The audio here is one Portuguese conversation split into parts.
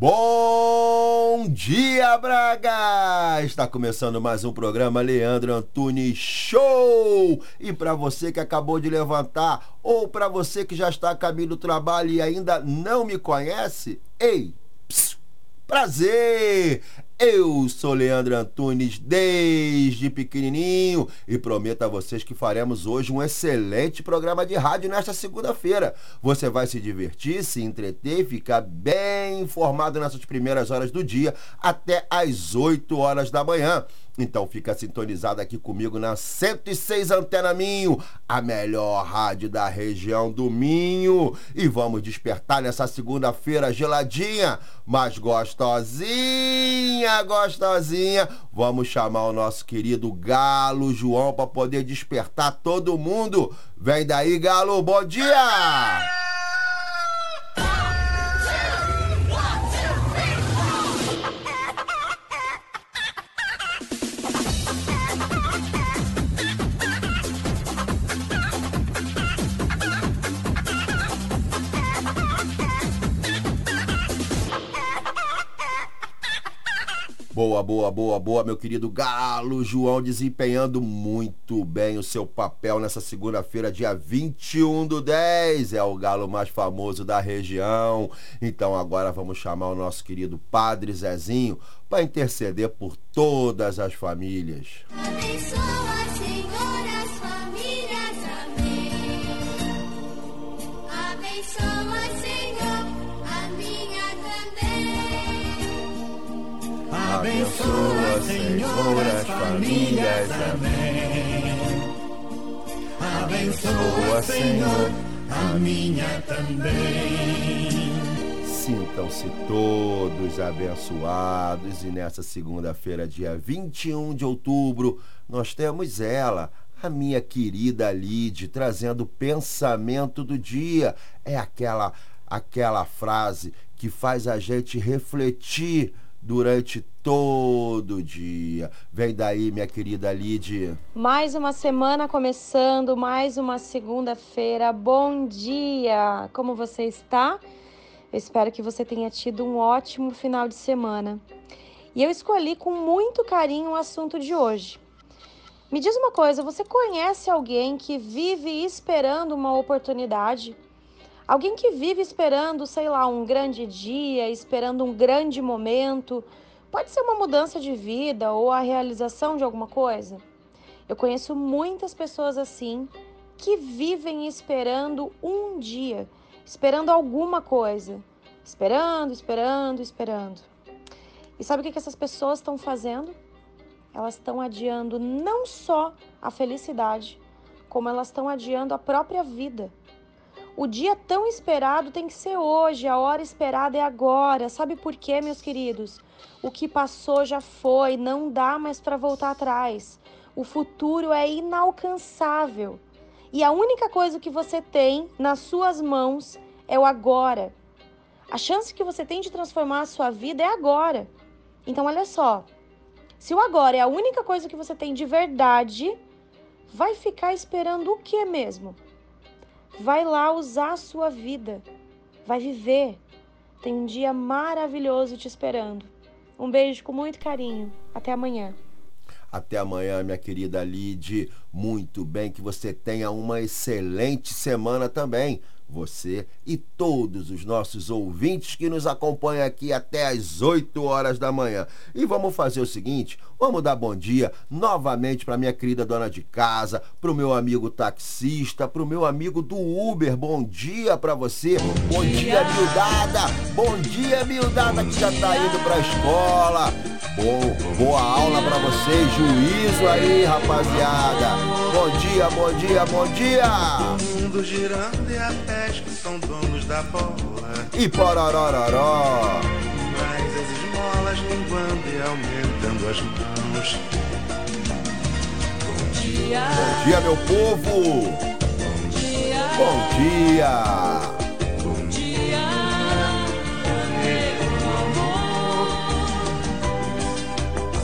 Bom dia, Braga! Está começando mais um programa Leandro Antunes Show! E para você que acabou de levantar ou para você que já está a caminho do trabalho e ainda não me conhece, ei, prazer! Eu sou Leandro Antunes desde pequenininho e prometo a vocês que faremos hoje um excelente programa de rádio nesta segunda-feira. Você vai se divertir, se entreter e ficar bem informado nessas primeiras horas do dia até às 8 horas da manhã. Então fica sintonizado aqui comigo na 106 Antena Minho, a melhor rádio da região do Minho. E vamos despertar nessa segunda-feira geladinha, mas gostosinha, gostosinha. Vamos chamar o nosso querido Galo João para poder despertar todo mundo. Vem daí, Galo, bom dia! Boa, boa, boa, boa, meu querido Galo João, desempenhando muito bem o seu papel nessa segunda-feira, dia 21 do 10. É o galo mais famoso da região. Então agora vamos chamar o nosso querido Padre Zezinho para interceder por todas as famílias. Abençoa, Abençoa, Senhor, as famílias. Amém. Abençoa, Senhor, a minha também. Sintam-se todos abençoados e nessa segunda-feira, dia 21 de outubro, nós temos ela, a minha querida Lide, trazendo o pensamento do dia. É aquela aquela frase que faz a gente refletir durante todo o dia. Vem daí, minha querida Lide. Mais uma semana começando, mais uma segunda-feira. Bom dia! Como você está? Eu espero que você tenha tido um ótimo final de semana. E eu escolhi com muito carinho o assunto de hoje. Me diz uma coisa, você conhece alguém que vive esperando uma oportunidade? Alguém que vive esperando, sei lá, um grande dia, esperando um grande momento? Pode ser uma mudança de vida ou a realização de alguma coisa? Eu conheço muitas pessoas assim que vivem esperando um dia, esperando alguma coisa. Esperando, esperando, esperando. E sabe o que essas pessoas estão fazendo? Elas estão adiando não só a felicidade, como elas estão adiando a própria vida. O dia tão esperado tem que ser hoje, a hora esperada é agora. Sabe por quê, meus queridos? O que passou já foi, não dá mais para voltar atrás. O futuro é inalcançável. E a única coisa que você tem nas suas mãos é o agora. A chance que você tem de transformar a sua vida é agora. Então, olha só. Se o agora é a única coisa que você tem de verdade, vai ficar esperando o que mesmo? Vai lá usar a sua vida. Vai viver. Tem um dia maravilhoso te esperando. Um beijo com muito carinho. Até amanhã. Até amanhã, minha querida Lide. Muito bem, que você tenha uma excelente semana também. Você e todos os nossos ouvintes que nos acompanham aqui até às 8 horas da manhã. E vamos fazer o seguinte: vamos dar bom dia novamente para minha querida dona de casa, para o meu amigo taxista, para o meu amigo do Uber. Bom dia para você. Bom dia, miudada. Bom dia, miudada que já tá indo para a escola. Bom, boa aula para vocês. Juízo aí, rapaziada. Bom dia, bom dia, bom dia. Mundo girando e até que são donos da bola. E pororororó. Mas as esmolas linguando e aumentando as mãos. Bom dia, meu povo! Bom dia!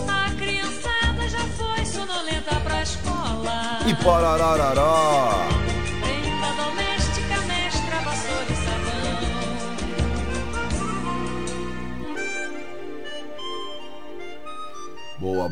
A criançada já foi sonolenta pra escola. E parararará!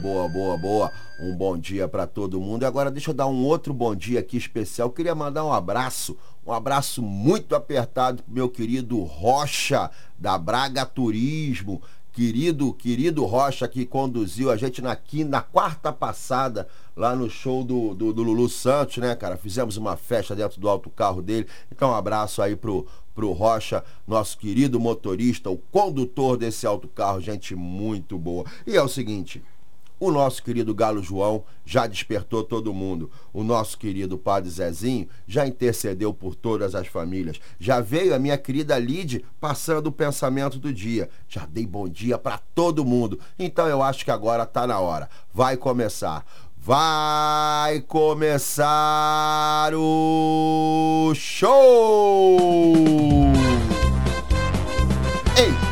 Boa, boa, boa. Um bom dia para todo mundo. E agora deixa eu dar um outro bom dia aqui especial. Eu queria mandar um abraço, um abraço muito apertado pro meu querido Rocha da Braga Turismo. Querido, querido Rocha que conduziu a gente na na quarta passada lá no show do, do, do Lulu Santos, né, cara? Fizemos uma festa dentro do autocarro dele. Então, um abraço aí pro, pro Rocha, nosso querido motorista, o condutor desse autocarro, gente muito boa. E é o seguinte, o nosso querido Galo João já despertou todo mundo. O nosso querido Padre Zezinho já intercedeu por todas as famílias. Já veio a minha querida Lide passando o pensamento do dia. Já dei bom dia para todo mundo. Então eu acho que agora tá na hora. Vai começar. Vai começar o show! Ei!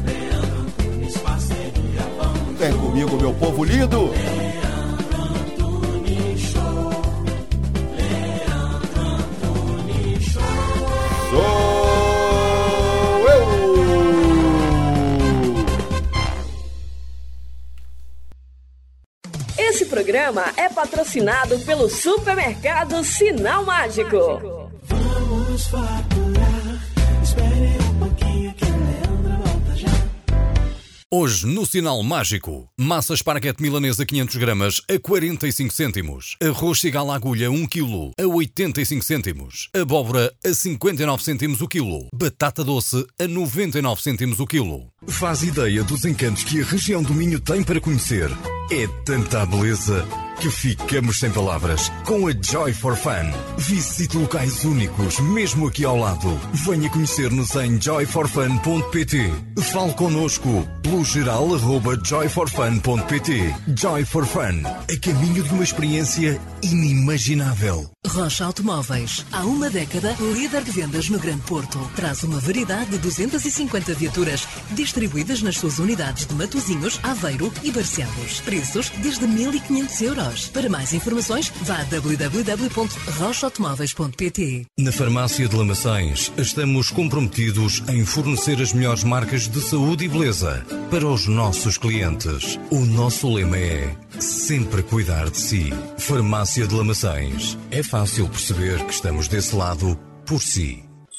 Vem comigo, meu povo lindo! Sou eu! Esse programa é patrocinado pelo supermercado Sinal Mágico. Hoje, no Sinal Mágico, massa esparguete milanesa 500 gramas a 45 cêntimos, arroz cigala agulha 1 kg a 85 cêntimos, abóbora a 59 cêntimos o quilo, batata doce a 99 cêntimos o quilo. Faz ideia dos encantos que a região do Minho tem para conhecer. É tanta beleza que ficamos sem palavras. Com a Joy for Fun, visite locais únicos, mesmo aqui ao lado. Venha conhecer-nos em joyforfun.pt. Fale connosco pelo geral arroba joyforfun.pt. Joy for Fun, a caminho de uma experiência inimaginável. Rocha Automóveis, há uma década, líder de vendas no Grande Porto. Traz uma variedade de 250 viaturas, distribuídas nas suas unidades de Matozinhos, Aveiro e Barcelos. Preços desde 1.500 euros. Para mais informações, vá a www.rochaautomóveis.pt. Na Farmácia de Lamaçães, estamos comprometidos em fornecer as melhores marcas de saúde e beleza para os nossos clientes. O nosso lema é sempre cuidar de si. Farmácia de Lamaçães. É fácil perceber que estamos desse lado por si.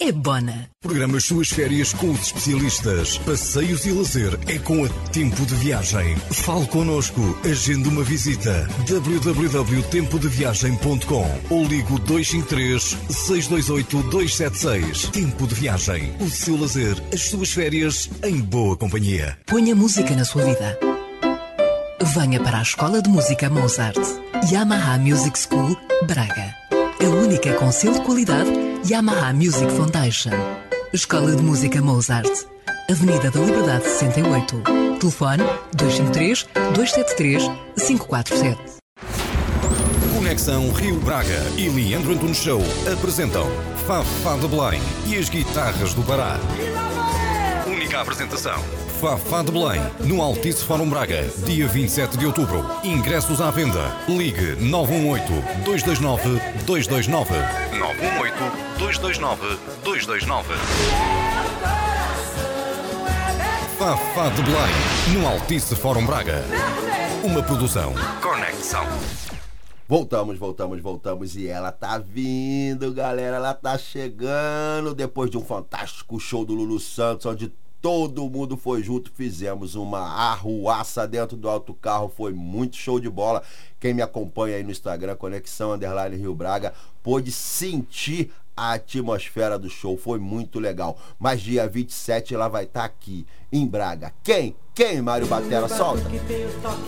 é Bona. Programa as suas férias com os especialistas. Passeios e lazer é com a Tempo de Viagem. Fale connosco. Agende uma visita. www.tempodeviagem.com ou ligo 253 628 276. Tempo de Viagem. O seu lazer, as suas férias em boa companhia. Ponha música na sua vida. Venha para a Escola de Música Mozart. Yamaha Music School, Braga. A única com selo de qualidade Yamaha Music Foundation. Escola de Música Mozart. Avenida da Liberdade 68. Telefone 253 273 547. Conexão Rio Braga e Leandro Antunes Show apresentam Fafá de Belém e as guitarras do Pará. Única apresentação. Fafá de Belém, no Altice Fórum Braga, dia 27 de outubro. Ingressos à venda. Ligue 918-229-229. 918-229-229. Fafá de Belém, no Altice Fórum Braga. Uma produção Conexão. Voltamos, voltamos, voltamos e ela tá vindo, galera. Ela tá chegando depois de um fantástico show do Lulu Santos, onde todo mundo foi junto. Fizemos uma arruaça dentro do autocarro, foi muito show de bola. Quem me acompanha aí no Instagram, Conexão Underline Rio Braga, pôde sentir a atmosfera do show, foi muito legal. Mas dia 27 ela vai estar aqui em Braga. Quem? Quem, Mário Batera? Solta.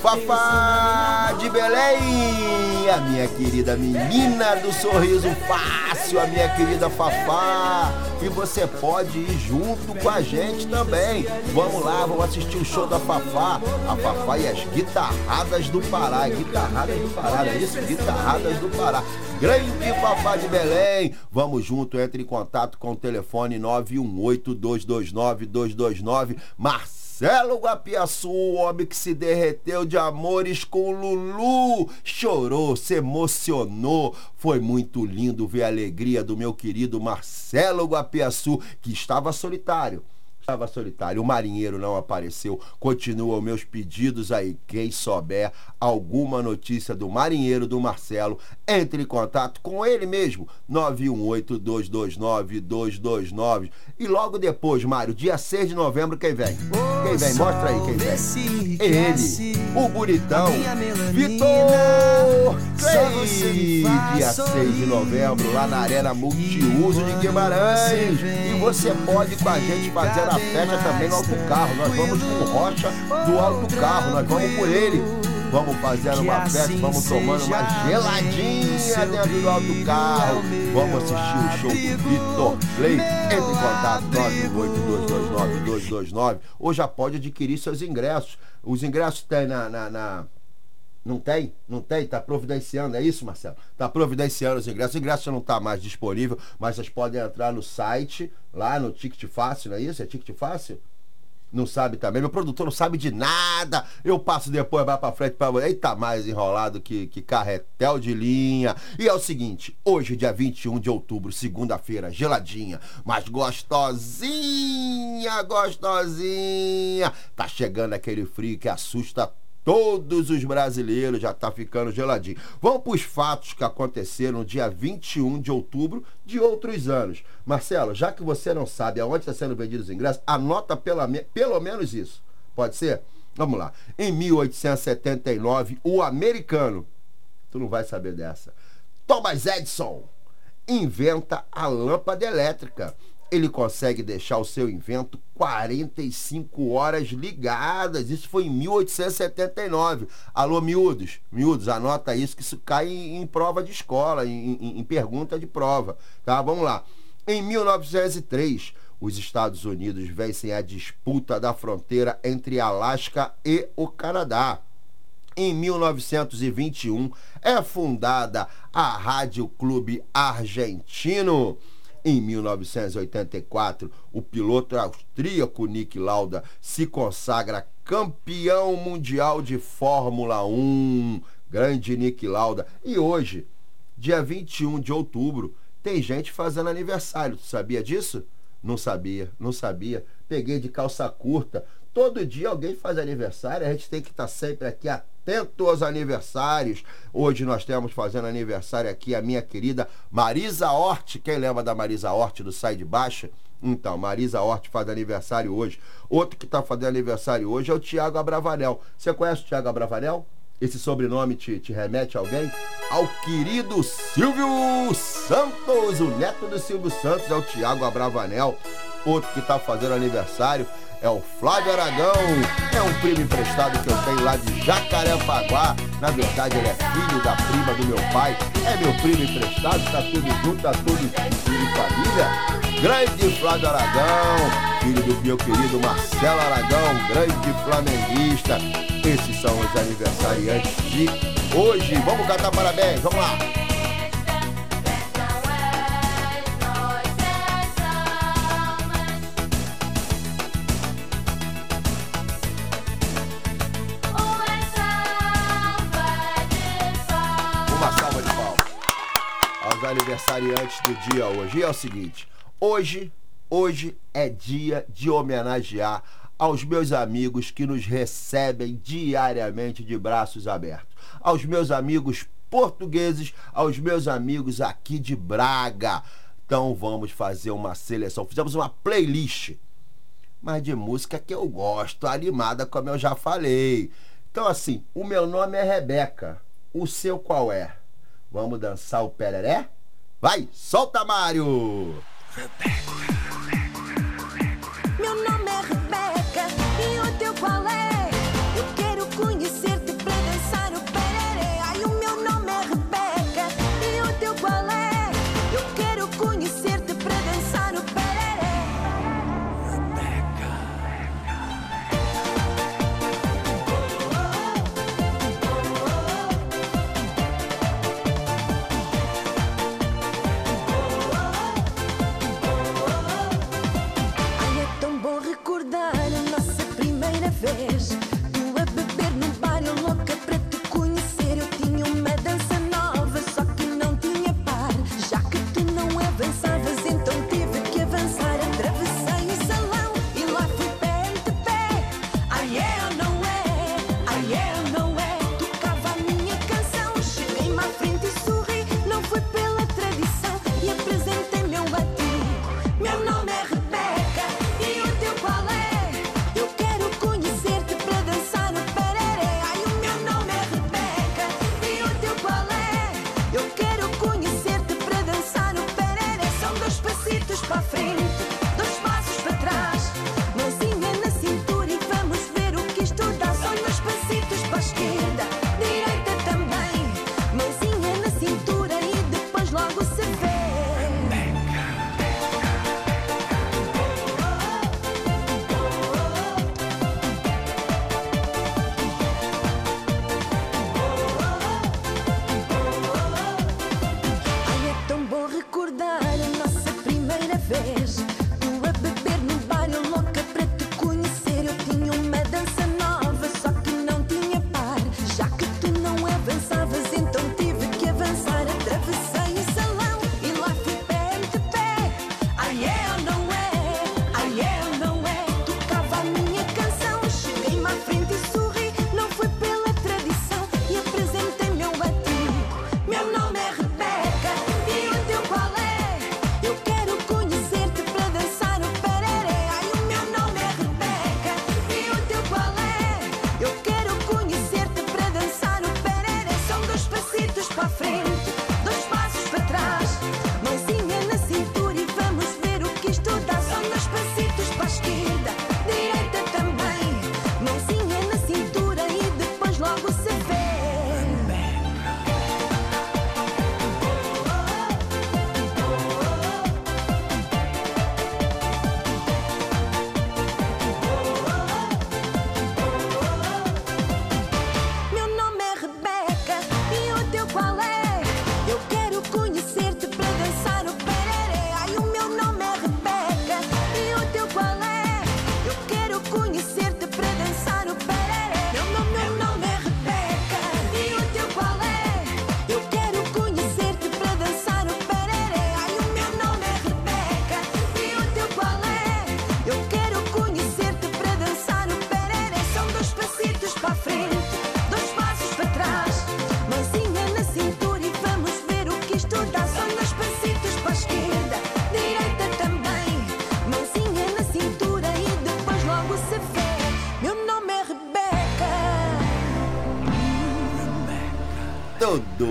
Fafá de Belém, a minha querida menina do sorriso fácil, a minha querida Fafá. E você pode ir junto com a gente também. Vamos lá, vamos assistir o show da Fafá. A Fafá e as guitarradas do Pará. Guitarradas do Pará, não é isso? Guitarradas do Pará. Grande Fafá de Belém. Vamos junto, entre em contato com o telefone 918-229-229. Marcelo Guapiaçu, o homem que se derreteu de amores com Lulu. Chorou, se emocionou. Foi muito lindo ver a alegria do meu querido Marcelo Guapiaçu, que estava solitário. Estava solitário, o marinheiro não apareceu. Continuam meus pedidos aí. Quem souber alguma notícia do marinheiro do Marcelo, entre em contato com ele mesmo. 918-229-229. E logo depois, Mário, dia 6 de novembro, quem vem? Quem vem? Mostra aí quem vem. Ele, o bonitão, Vitor! Dia 6 de novembro, lá na Arena Multiuso de Guimarães. E você pode com a gente fazer a festa também no alto carro. Nós vamos com Rocha do alto carro, nós vamos com ele. Vamos fazer uma festa, vamos tomando uma geladinha dentro do alto carro. Vamos assistir o show do Vitor Play. Entre em contato 982292229 ou já pode adquirir seus ingressos. Os ingressos tem na, na, na não tem? Não tem? Tá providenciando, é isso, Marcelo? Tá providenciando os ingressos. O ingresso não tá mais disponível, mas vocês podem entrar no site, lá no Ticket Fácil, não é isso? É Ticket Fácil? Não sabe também. Meu produtor não sabe de nada. Eu passo depois, vai pra frente você. Eita, mais enrolado que, que carretel de linha. E é o seguinte: hoje, dia 21 de outubro, segunda-feira, geladinha, mas gostosinha, gostosinha. Tá chegando aquele frio que assusta todos os brasileiros, já tá ficando geladinho. Vamos para os fatos que aconteceram no dia 21 de outubro de outros anos. Marcelo, já que você não sabe aonde está sendo vendido os ingressos, anota pela, pelo menos isso. Pode ser? Vamos lá. Em 1879, o americano, tu não vai saber dessa, Thomas Edison inventa a lâmpada elétrica. Ele consegue deixar o seu invento 45 horas ligadas. Isso foi em 1879. Alô, miúdos, miúdos, anota isso que isso cai em, em prova de escola, em, em- em pergunta de prova. Tá? Vamos lá. Em 1903, os Estados Unidos vencem a disputa da fronteira entre Alasca e o Canadá. Em 1921 é fundada a Rádio Clube Argentino. Em 1984, o piloto austríaco Nick Lauda se consagra campeão mundial de Fórmula 1. Grande Nick Lauda. E hoje, dia 21 de outubro, tem gente fazendo aniversário. Tu sabia disso? Não sabia, não sabia. Peguei de calça curta. Todo dia alguém faz aniversário, a gente tem que estar sempre aqui atento aos aniversários. Hoje nós temos fazendo aniversário aqui a minha querida Marisa Hort. Quem lembra da Marisa Hort do Sai de Baixa? Então, Marisa Hort faz aniversário hoje. Outro que está fazendo aniversário hoje é o Tiago Abravanel. Você conhece o Tiago Abravanel? Esse sobrenome te, te remete a alguém? Ao querido Silvio Santos, o neto do Silvio Santos é o Tiago Abravanel. Outro que está fazendo aniversário é o Flávio Aragão. É um primo emprestado que eu tenho lá de Jacarepaguá. Na verdade, ele é filho da prima do meu pai. É meu primo emprestado, tá tudo junto, tá tudo em família. Grande Flávio Aragão, filho do meu querido Marcelo Aragão, grande flamenguista. Esses são os aniversariantes de hoje. Vamos cantar parabéns, vamos lá. aniversariantes do dia hoje. E é o seguinte: hoje, hoje é dia de homenagear aos meus amigos que nos recebem diariamente de braços abertos, aos meus amigos portugueses, aos meus amigos aqui de Braga. Então vamos fazer uma seleção. Fizemos uma playlist, mas de música que eu gosto, animada, como eu já falei. Então, assim, o meu nome é Rebeca. O seu qual é? Vamos dançar o pereré? Vai, solta, Mário! Rebeca.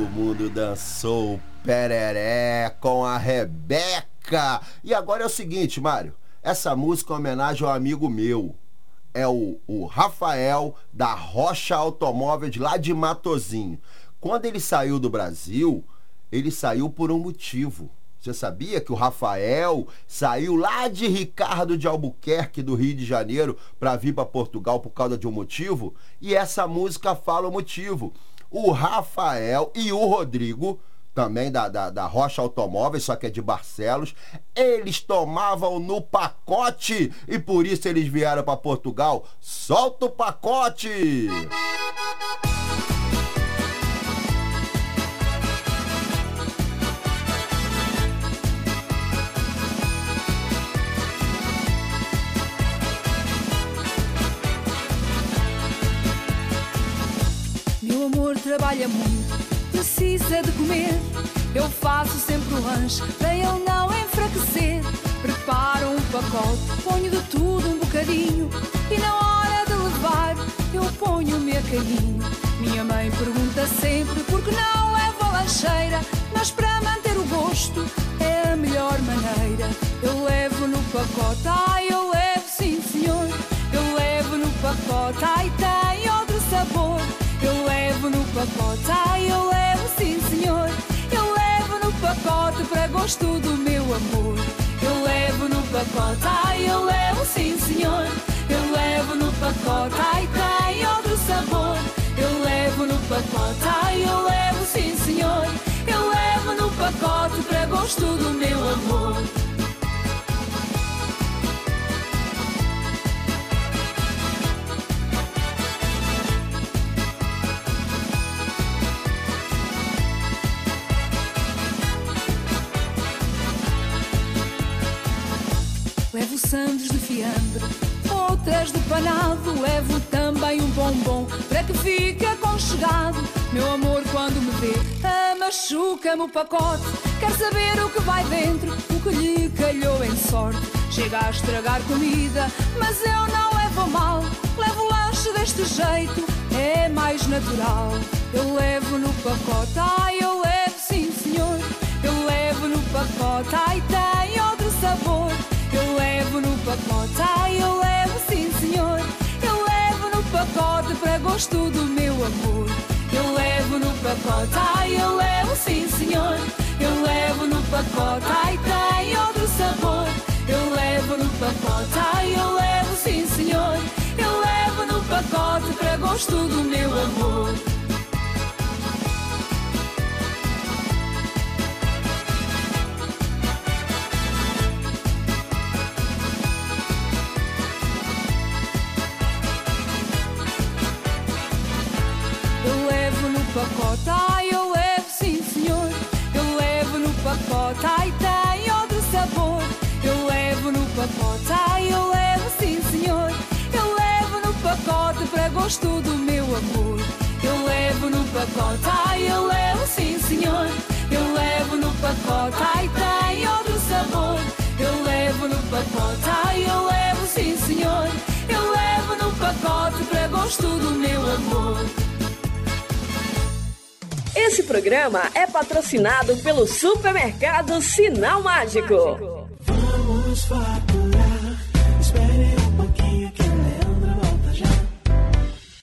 mundo dançou pereré com a Rebeca. E agora é o seguinte, Mário. Essa música é uma homenagem a um amigo meu. É o, o Rafael da Rocha Automóveis, lá de Matozinho. Quando ele saiu do Brasil, ele saiu por um motivo. Você sabia que o Rafael saiu lá de Ricardo de Albuquerque, do Rio de Janeiro, para vir para Portugal por causa de um motivo? E essa música fala o motivo o Rafael e o Rodrigo, também da, da, da Rocha Automóveis, só que é de Barcelos, eles tomavam no pacote e por isso eles vieram para Portugal. Solta o pacote! Música trabalha muito, precisa de comer. Eu faço sempre o lanche para ele não enfraquecer. Preparo um pacote, ponho de tudo um bocadinho. E na hora de levar, eu ponho o mercadinho. Minha mãe pergunta sempre por que não levo a lancheira. Mas para manter o gosto é a melhor maneira. Eu levo no pacote, ai pacote, ai eu levo sim senhor. Eu levo no pacote para gosto do meu amor. Eu levo no pacote, ai eu levo sim senhor. Eu levo no pacote, ai tem outro sabor. Eu levo no pacote, ai eu levo sim senhor. Eu levo no pacote para gosto do meu amor. Sandes de fiambre, outras de panado. Levo também um bombom para que fique aconchegado. Meu amor, quando me vê, machuca-me o pacote. Quer saber o que vai dentro, o que lhe calhou em sorte. Chega a estragar comida, mas eu não levo mal. Levo lanche deste jeito, é mais natural. Eu levo no pacote, ai, eu levo sim, senhor. Eu levo no pacote, ai, tem outro sabor. Levo no pacote, ai, eu levo sim, senhor. Eu levo no pacote para gosto do meu amor. Eu levo no pacote, ai, eu levo sim, senhor. Eu levo no pacote, ai, tem outro sabor. Eu levo no pacote, ai, eu levo sim, senhor. Eu levo no pacote para gosto do meu amor. Gosto do meu amor. Eu levo no pacote, ai, eu levo sim, senhor. Eu levo no pacote, ai, tem outro sabor. Eu levo no pacote, ai, eu levo sim, senhor. Eu levo no pacote para gosto do meu amor. Esse programa é patrocinado pelo supermercado Sinal Mágico. Vamos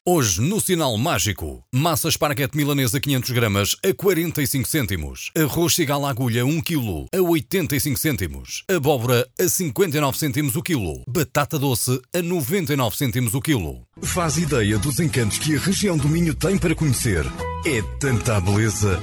Hoje, no Sinal Mágico, massa esparguete milanesa 500 gramas a 45 cêntimos, arroz cigala agulha 1 kg a 85 cêntimos, abóbora a 59 cêntimos o quilo, batata doce a 99 cêntimos o quilo. Faz ideia dos encantos que a região do Minho tem para conhecer. É tanta beleza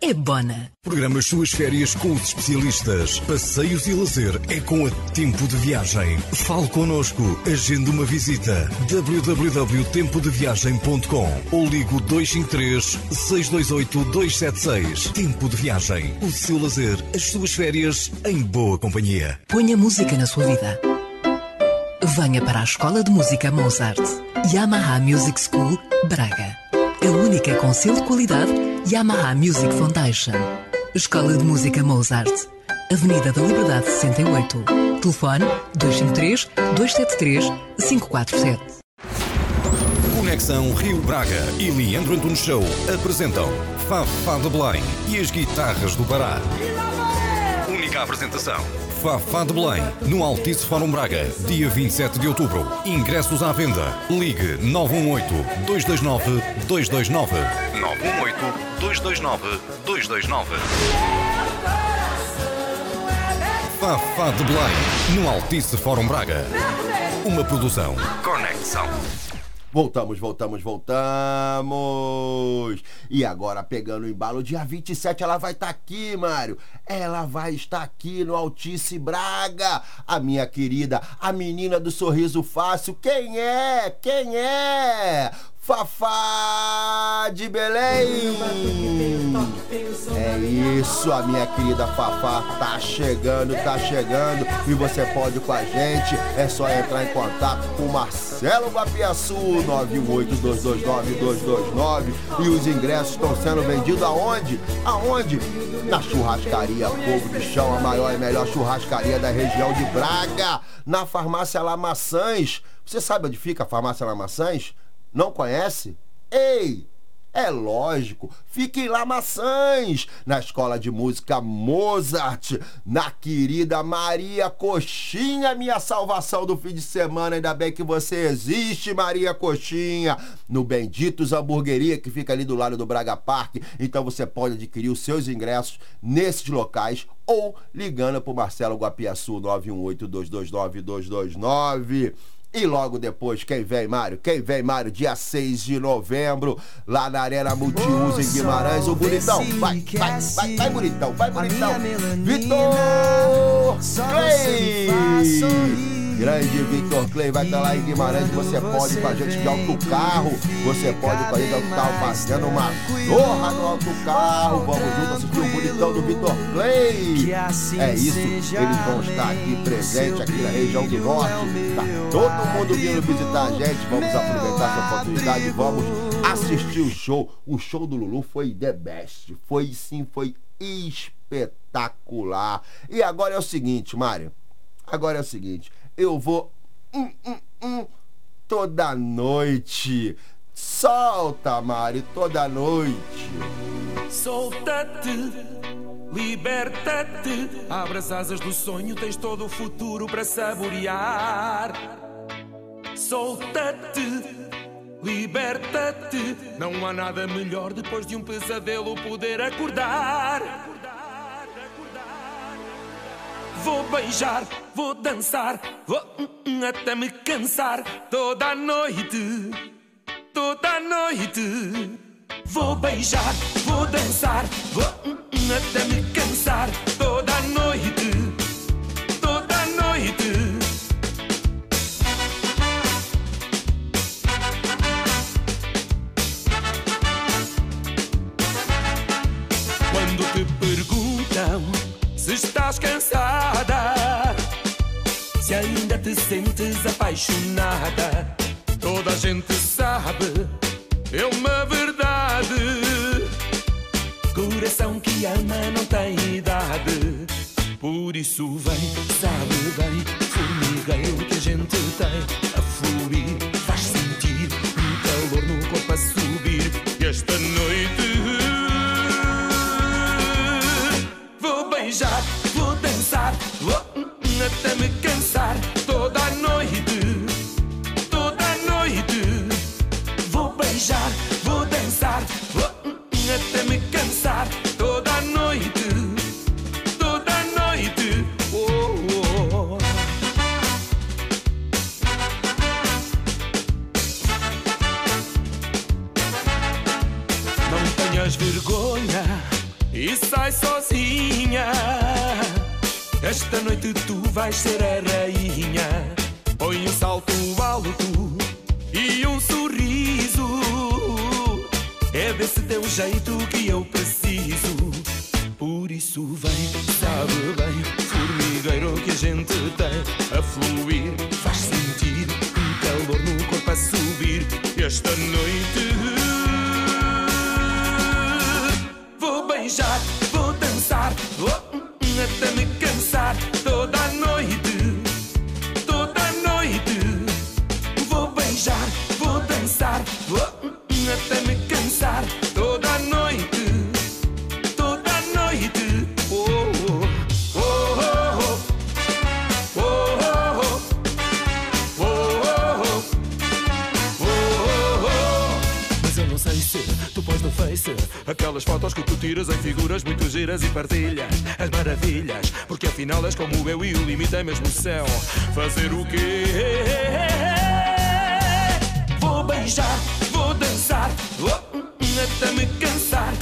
é Bona. Programa as suas férias com os especialistas. Passeios e lazer é com a Tempo de Viagem. Fale connosco. Agende uma visita. www.tempodeviagem.com ou ligo 253 628 276. Tempo de Viagem. O seu lazer, as suas férias em boa companhia. Ponha música na sua vida. Venha para a Escola de Música Mozart. Yamaha Music School, Braga. A única com selo de qualidade Yamaha Music Foundation. Escola de Música Mozart. Avenida da Liberdade 68. Telefone 253 273 547. Conexão Rio Braga e Leandro Antunes Show apresentam Fafá de Belém e as guitarras do Pará. Única apresentação. Fafá de Belém, no Altice Fórum Braga, dia 27 de outubro. Ingressos à venda. Ligue 918-229-229. 918-229-229. Fafá de Belém, no Altice Fórum Braga. Uma produção. Conexão. Voltamos, voltamos, voltamos. E agora, pegando o embalo, dia 27 ela vai estar aqui, Mário. Ela vai estar aqui no Altice Braga. A minha querida, a menina do sorriso fácil. Quem é? Quem é? Fafá de Belém. É isso, a minha querida Fafá tá chegando, tá chegando e você pode ir com a gente. É só entrar em contato com o Marcelo Guapiaçu 918229229 e os ingressos estão sendo vendidos aonde? Aonde? Na churrascaria Fogo de Chão, a maior e melhor churrascaria da região de Braga, na farmácia Lamaçãs. Você sabe onde fica a farmácia Lamaçãs? Não conhece? Ei! É lógico, fique em Lamaçãs, na Escola de Música Mozart, na querida Maria Coxinha, minha salvação do fim de semana. Ainda bem que você existe, Maria Coxinha, no Benditos Hamburgueria, que fica ali do lado do Braga Park. Então você pode adquirir os seus ingressos nesses locais ou ligando para o Marcelo Guapiaçu 918-229-229. E logo depois, quem vem, Mário? Quem vem, Mário? Dia 6 de novembro, lá na Arena Multiuso em Guimarães. O bonitão, vai, vai, vai, vai, bonitão, vai, bonitão. Vitor Clay! Grande Vitor Clay vai estar lá em Guimarães. Você pode ir com a gente de autocarro. Você pode ir com a gente de autocarro fazendo uma zorra no autocarro. Vamos juntos assistir o bonitão do Vitor Clay. É isso, eles vão estar aqui presentes aqui na região do norte. Tá todo mundo vindo visitar a gente. Vamos aproveitar essa oportunidade e vamos assistir o show. O show do Lulu foi the best. Foi sim, foi espetacular. E agora é o seguinte, Mário. Agora é o seguinte. Eu vou hum, hum, hum, toda noite. Solta, Mari, toda noite. Solta-te, liberta-te. Abre as asas do sonho, tens todo o futuro para saborear. Solta-te, liberta-te. Não há nada melhor depois de um pesadelo poder acordar. Vou beijar, vou dançar, vou hum, hum, até me cansar. Toda noite, toda noite. Vou beijar, vou dançar, vou hum, até me cansar. Toda noite, estás cansada, se ainda te sentes apaixonada, toda a gente sabe, é uma verdade. Coração que ama não tem idade, por isso vem, sabe bem, formigueiro que a gente tem e partilhas as maravilhas, porque afinal és como eu e o limite é mesmo o céu. Fazer o quê? Vou beijar, vou dançar, hum, hum, até me cansar.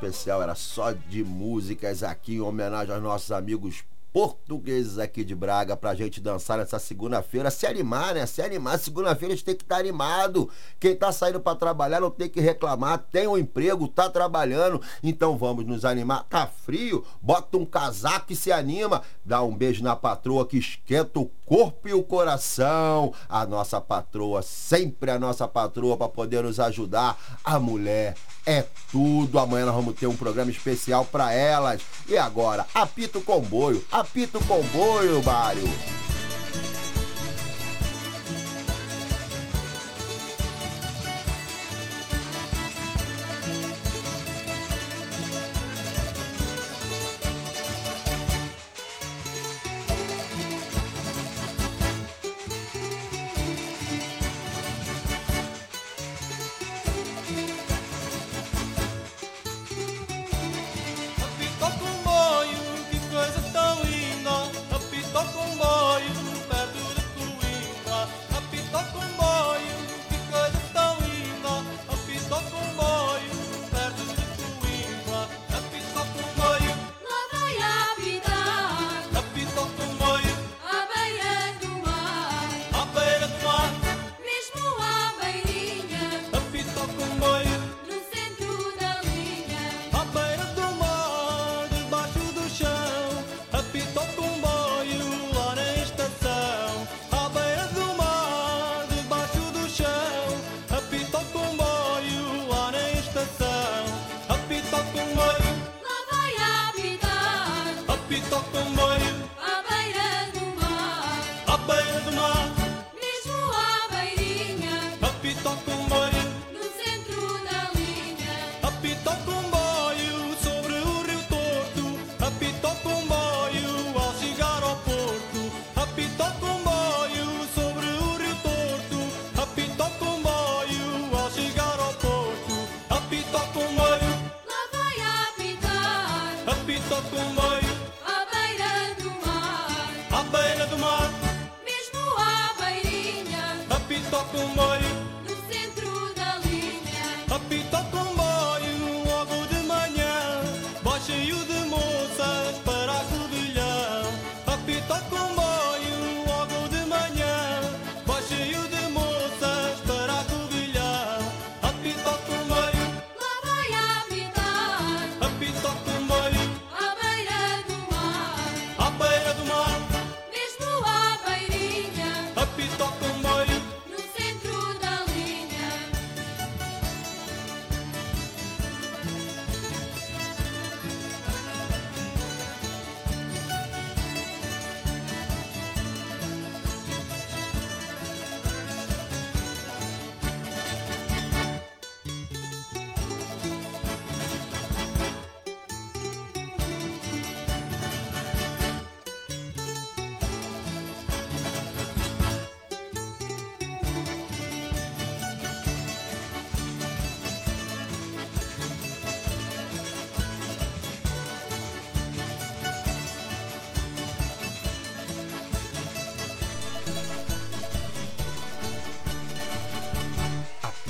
especial era só de músicas aqui em homenagem aos nossos amigos portugueses aqui de Braga pra gente dançar nessa segunda-feira, se animar, né? Se animar, segunda-feira a gente tem que estar tá animado. Quem tá saindo para trabalhar não tem que reclamar, tem um emprego, tá trabalhando. Então vamos nos animar. Tá frio? Bota um casaco e se anima. Dá um beijo na patroa que esquenta o corpo e o coração. A nossa patroa, sempre a nossa patroa para poder nos ajudar, a mulher é tudo. Amanhã nós vamos ter um programa especial para elas. E agora, apita o comboio, apita o comboio, Mário.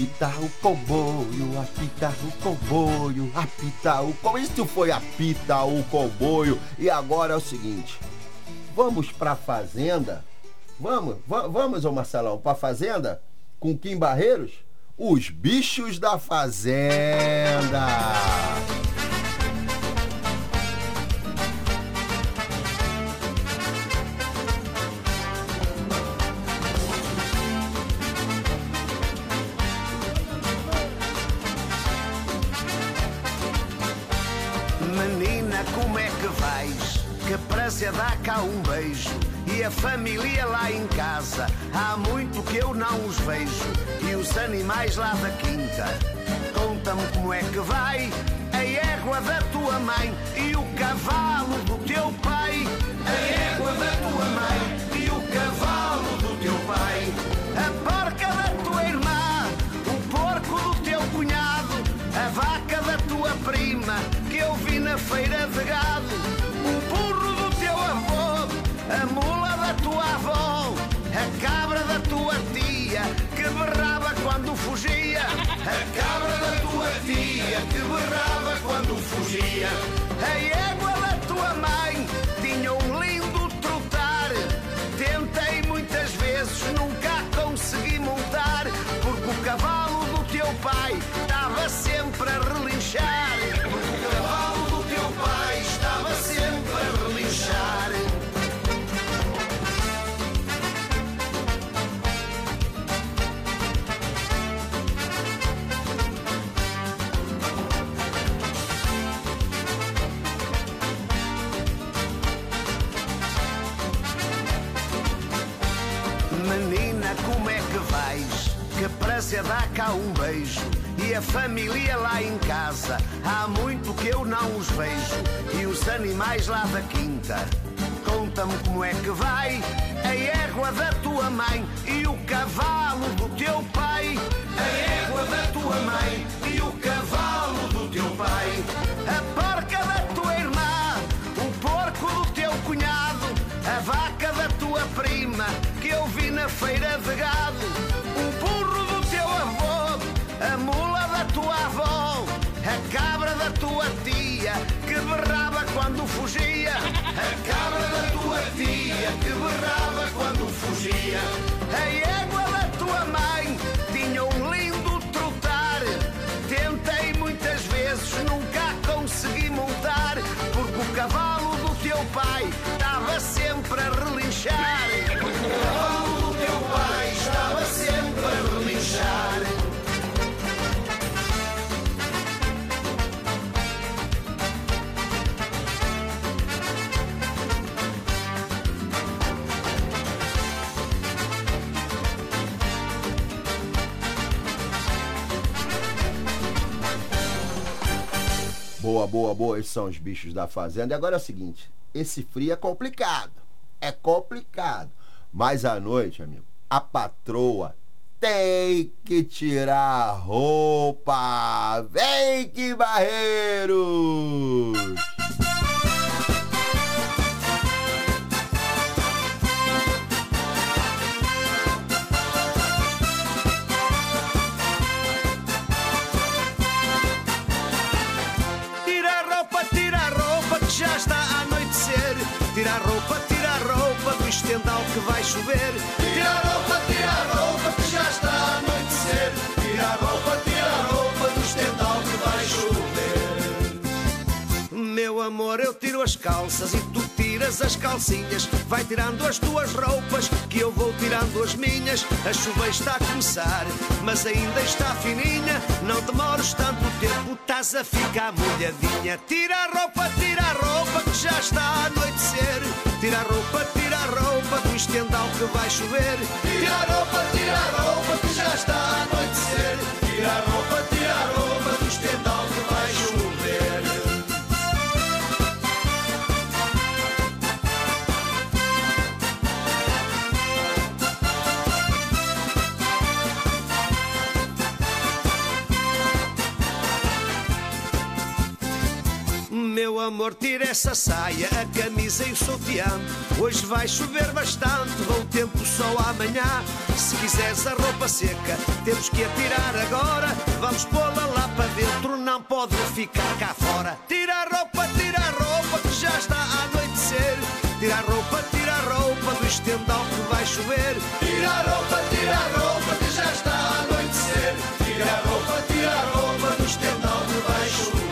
Apita o comboio, apita o comboio, apita o comboio. Isso foi apita o comboio. E agora é o seguinte, vamos pra fazenda? Vamos, va- vamos, ô Marcelão, pra fazenda? Com Kim Barreiros? Os bichos da fazenda. E os animais lá da quinta, conta-me como é que vai. A égua da tua mãe e o cavalo do teu pai. A égua da tua mãe e o cavalo do teu pai. A porca da tua irmã, o porco do teu cunhado, a vaca da tua prima que eu vi na feira de gado, fugia, a prazer dá cá um beijo. E a família lá em casa, há muito que eu não os vejo. E os animais lá da quinta, conta-me como é que vai. A égua da tua mãe e o cavalo do teu pai. A égua da tua mãe e o cavalo do teu pai. A porca da tua irmã, o porco do teu cunhado, a vaca da tua prima que eu vi na feira de gado, avó, a cabra da tua tia que berrava quando fugia, a cabra da tua tia que berrava quando fugia, a égua da tua mãe tinha um lindo trotar. Tentei muitas vezes, nunca consegui montar, porque o cavalo do teu pai estava sempre a relinchar. Boa, boa, boa. Esses são os bichos da fazenda. E agora é o seguinte: esse frio é complicado. É complicado. Mas à noite, amigo, a patroa tem que tirar a roupa. Vem que barreiros! Chover. Meu amor, eu tiro as calças e tu tiras as calcinhas. Vai tirando as tuas roupas, que eu vou tirando as minhas. A chuva está a começar, mas ainda está fininha. Não demores tanto tempo, estás a ficar molhadinha. Tira a roupa, tira a roupa, que já está a anoitecer. Tira a roupa, tira a roupa do estendal que vai chover. Tira a roupa, tira a roupa, que já está a anoitecer. Tira a roupa, tira a roupa Amor, tira essa saia, a camisa e o sutiã. Hoje vai chover bastante, vou tempo só amanhã. Se quiseres a roupa seca, temos que a tirar agora. Vamos pô-la lá para dentro, não pode ficar cá fora. Tira a roupa, tira a roupa, que já está a anoitecer. Tira a roupa, tira a roupa do estendal que vai chover. Tira a roupa, tira a roupa, que já está a anoitecer. Tira a roupa, tira a roupa do estendal que vai chover.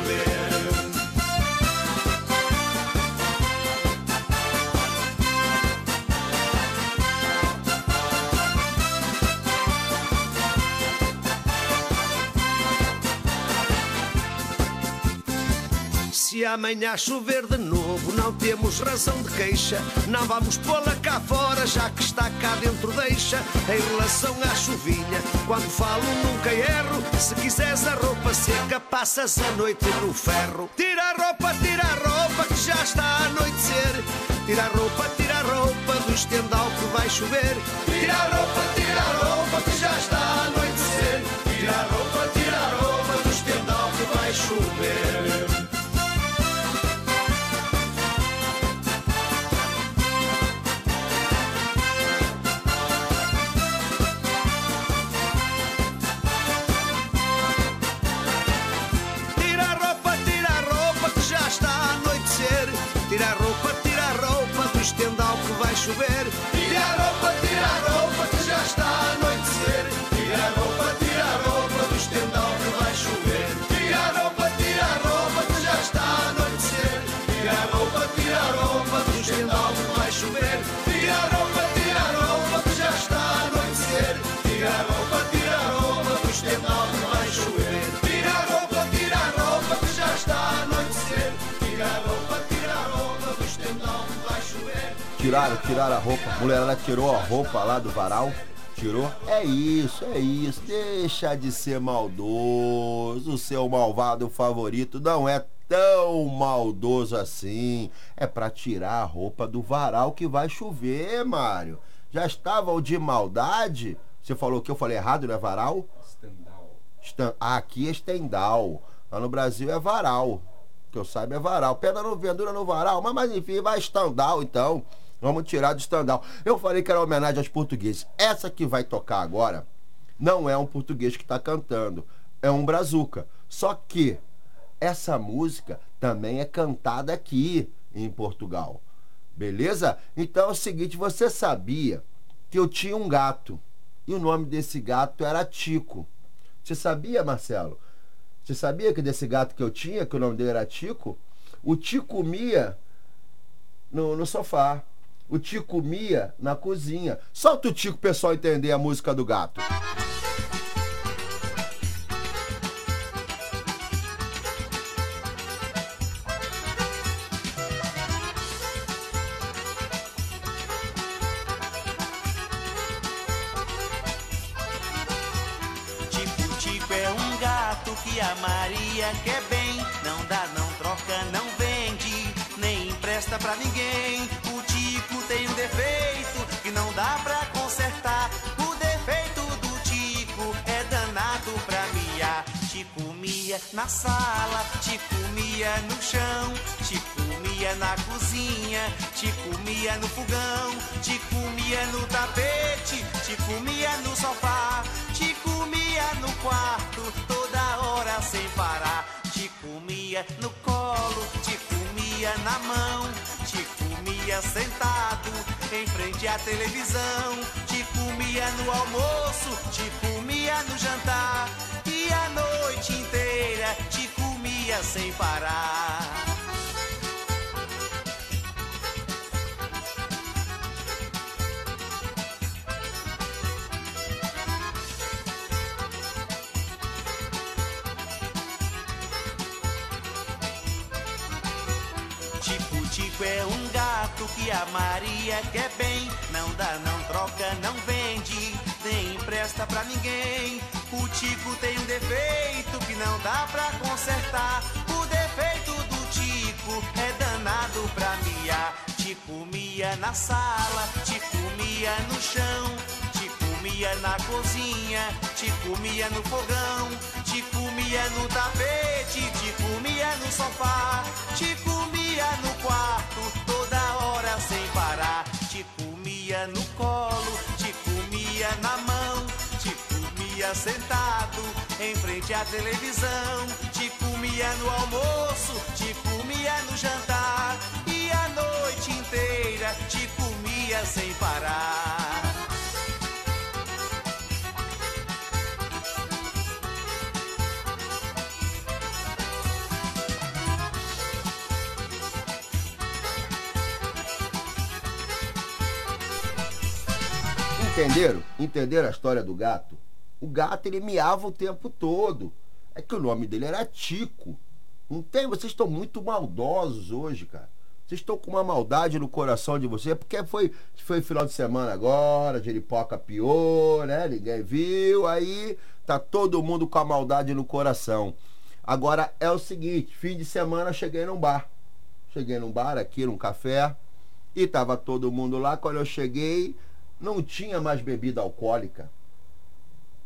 Se amanhã chover de novo, não temos razão de queixa. Não vamos pô-la cá fora, já que está cá dentro, deixa. Em relação à chuvinha, quando falo nunca erro. Se quiseres a roupa seca, passas a noite no ferro. Tira a roupa, tira a roupa, que já está a anoitecer. Tira a roupa, tira a roupa do estendal que vai chover. Tira a roupa, tira a roupa, que já está a anoitecer. Tira a roupa, chover. Tira a roupa, tira a roupa que já está a anoitecer. Tira a roupa, tira a roupa do estendal que vai chover. Tira a roupa, tira a roupa que já está a anoitecer. Tira a roupa, tira a roupa do estendal que vai chover. Tiraram, tiraram a roupa. A mulherada tirou a roupa lá do varal. Tirou? É isso, é isso. Deixa de ser maldoso. O seu malvado favorito não é tão maldoso assim. É pra tirar a roupa do varal que vai chover, Mário. Já estavam de maldade? Você falou que eu falei errado, não é varal? Stan- Ah, aqui é estendal. Lá no Brasil é varal. Que eu saiba é varal. Pedra no vendura no varal. Mas, mas enfim, vai estandal então. Vamos tirar do estandal. Eu falei que era homenagem aos portugueses. Essa que vai tocar agora não é um português que está cantando. É um brazuca. Só que essa música também é cantada aqui em Portugal. Beleza? Então é o seguinte, você sabia que eu tinha um gato e o nome desse gato era Tico. Você sabia, Marcelo? Você sabia que desse gato que eu tinha, que o nome dele era Tico? O Tico comia no, no sofá. O Tico comia na cozinha. Solta o Tico pessoal entender a música do gato. Tico Tico é um gato que a Maria quer bem. Na sala, Tico mia no chão, Tico mia na cozinha, Tico mia no fogão, Tico mia no tapete, Tico mia no sofá, Tico mia no quarto, toda hora sem parar. Tico mia no colo, Tico mia na mão, Tico mia sentado em frente à televisão, Tico mia no almoço, Tico mia no jantar Mia sem parar. Tico Tico é um gato que a Maria quer bem. Não dá, não troca, não vende, nem empresta pra ninguém. O Tico tem um defeito que não dá pra consertar. O defeito do Tico é danado pra miar. Tico mia na sala, Tico mia no chão. Tico mia na cozinha, Tico mia no fogão, Tico mia no tapete, Tico mia no sofá, Tico mia no quarto, toda hora sem parar. Sentado em frente à televisão. Te comia no almoço, te comia no jantar. E a noite inteira te comia sem parar. Entenderam? Entenderam a história do gato? O gato ele miava o tempo todo. É que o nome dele era Tico. Não tem? Vocês estão muito maldosos hoje, cara. Vocês estão com uma maldade no coração de vocês, porque foi, foi final de semana agora, Jeripoca pior, né? Ninguém viu, aí tá todo mundo com a maldade no coração. Agora é o seguinte, fim de semana cheguei num bar. Cheguei num bar aqui, num café, e tava todo mundo lá. Quando eu cheguei, não tinha mais bebida alcoólica.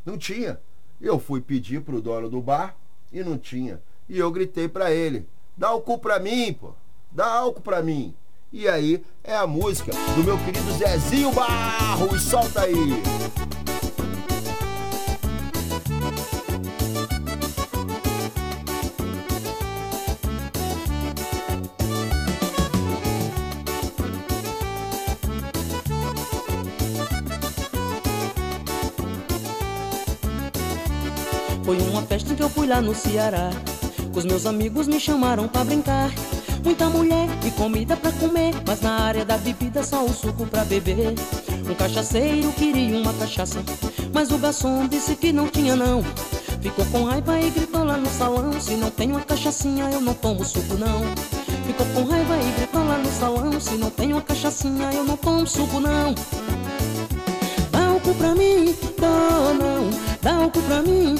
Não tinha. Eu fui pedir pro dono do bar e não tinha. E eu gritei pra ele: dá álcool pra mim, pô. Dá álcool pra mim. E aí é a música do meu querido Zezinho Barros. Solta aí. Foi uma festa em que eu fui lá no Ceará. Com os meus amigos me chamaram pra brincar. Muita mulher e comida pra comer, mas na área da bebida só o suco pra beber. Um cachaceiro queria uma cachaça, mas o garçom disse que não tinha não. Ficou com raiva e gritou lá no salão: Se não tem uma cachaçinha, eu não tomo suco não. Ficou com raiva e gritou lá no salão: Se não tem uma cachaçinha, eu não tomo suco não. Dá álcool pra mim, dou não. Dá álcool pra mim,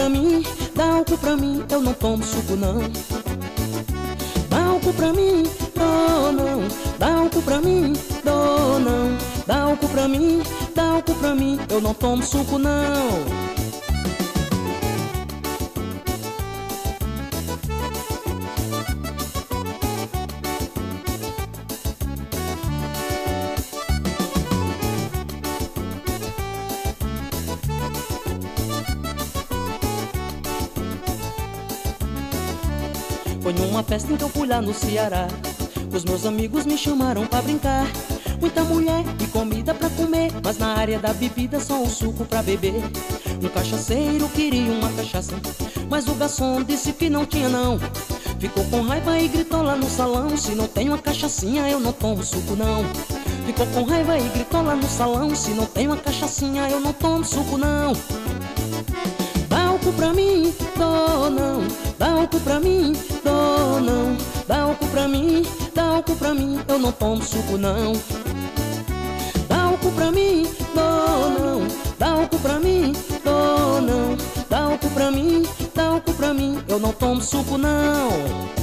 pra mim, dá álcool pra mim, eu não tomo suco não. Dá álcool pra mim, dou não. Dá álcool pra mim, dou não. Dá álcool pra mim, dá álcool pra mim, eu não tomo suco não. Festa eu fui lá no Ceará. Os meus amigos me chamaram pra brincar. Muita mulher e comida pra comer, mas na área da bebida só o suco pra beber. Um cachaceiro queria uma cachaça, mas o garçom disse que não tinha não. Ficou com raiva e gritou lá no salão: Se não tem uma cachaçinha, eu não tomo suco não. Ficou com raiva e gritou lá no salão: Se não tem uma cachaçinha, eu não tomo suco não. Álcool pra mim, dou não. Álcool pra mim, dou não. Dá álcool pra mim, dá álcool pra mim, eu não tomo suco não. Dá álcool pra mim, dou não. Dá álcool pra mim, dou não. Dá álcool pra mim, dá álcool pra mim, eu não tomo suco não.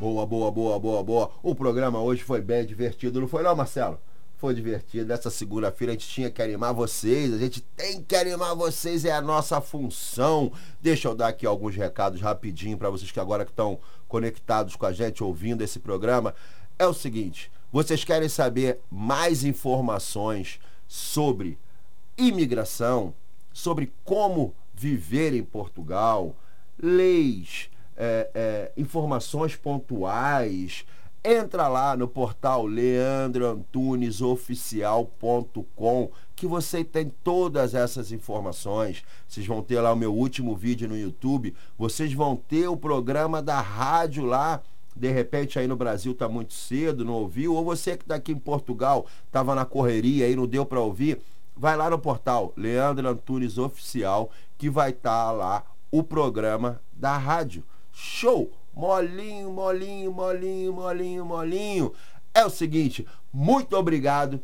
Boa, boa, boa, boa, boa. O programa hoje foi bem divertido, não foi não, Marcelo? Foi divertido. Essa segunda-feira a gente tinha que animar vocês. A gente tem que animar vocês, é a nossa função. Deixa eu dar aqui alguns recados rapidinho para vocês que agora que estão conectados com a gente, ouvindo esse programa. É o seguinte, vocês querem saber mais informações sobre imigração, sobre como viver em Portugal, leis, é, é, informações pontuais, entra lá no portal leandroantunesoficial.com que você tem todas essas informações. Vocês vão ter lá o meu último vídeo no YouTube, vocês vão ter o programa da rádio lá. De repente aí no Brasil tá muito cedo, não ouviu, ou você que tá aqui em Portugal, tava na correria e não deu para ouvir, vai lá no portal Leandro Antunes Oficial que vai estar tá lá o programa da rádio. Show! Molinho, molinho, molinho, molinho, molinho. É o seguinte, muito obrigado.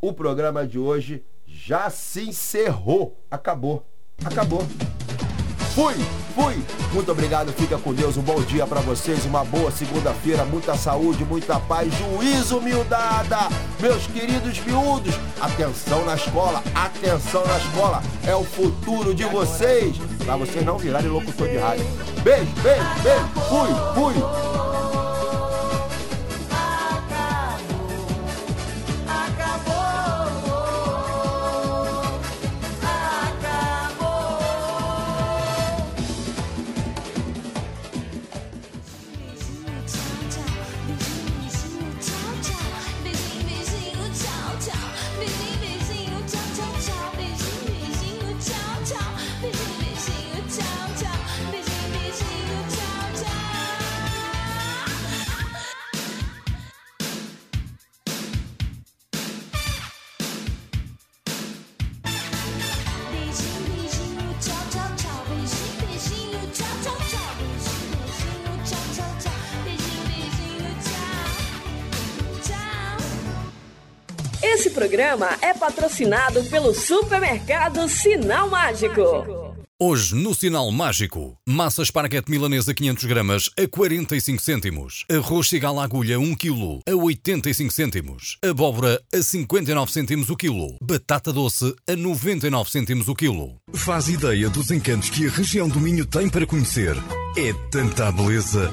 O programa de hoje já se encerrou. Acabou. Acabou. Fui, fui. Muito obrigado, fica com Deus. Um bom dia pra vocês, uma boa segunda-feira, muita saúde, muita paz, juízo, humildada. Meus queridos miúdos, atenção na escola, atenção na escola. É o futuro de vocês. Pra vocês não virarem locutor de rádio. Beijo, beijo, beijo. Fui, fui. Programa é patrocinado pelo supermercado Sinal Mágico. Hoje, no Sinal Mágico, massa esparguete milanesa 500 gramas a 45 cêntimos. Arroz cigala agulha 1 kg a 85 cêntimos. Abóbora a 59 cêntimos o quilo. Batata doce a 99 cêntimos o quilo. Faz ideia dos encantos que a região do Minho tem para conhecer. É tanta beleza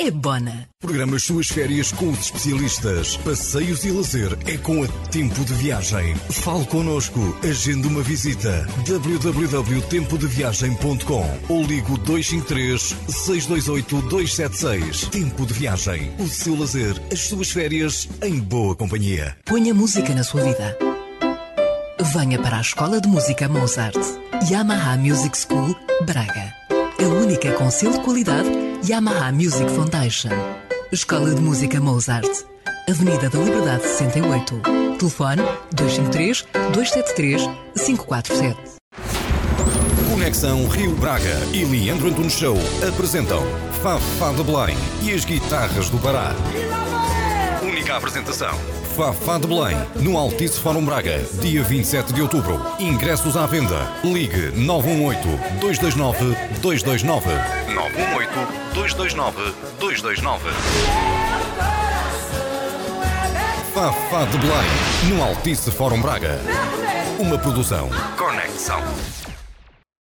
é Bona. Programa as suas férias com os especialistas. Passeios e lazer é com a Tempo de Viagem. Fale connosco. Agende uma visita. www.tempodeviagem.com ou ligo 253 628 276. Tempo de Viagem. O seu lazer, as suas férias em boa companhia. Ponha música na sua vida. Venha para a Escola de Música Mozart. Yamaha Music School, Braga. A única com selo de qualidade Yamaha Music Foundation. Escola de Música Mozart. Avenida da Liberdade 68. Telefone 253 273 547. Conexão Rio Braga e Leandro Antunes Show apresentam Fafá de Belém e as guitarras do Pará. Única apresentação. Fafá de Belém, no Altice Fórum Braga, dia 27 de outubro. Ingressos à venda. Ligue 918-229-229. 918-229-229. Fafá de Belém, no Altice Fórum Braga. Uma produção Conexão.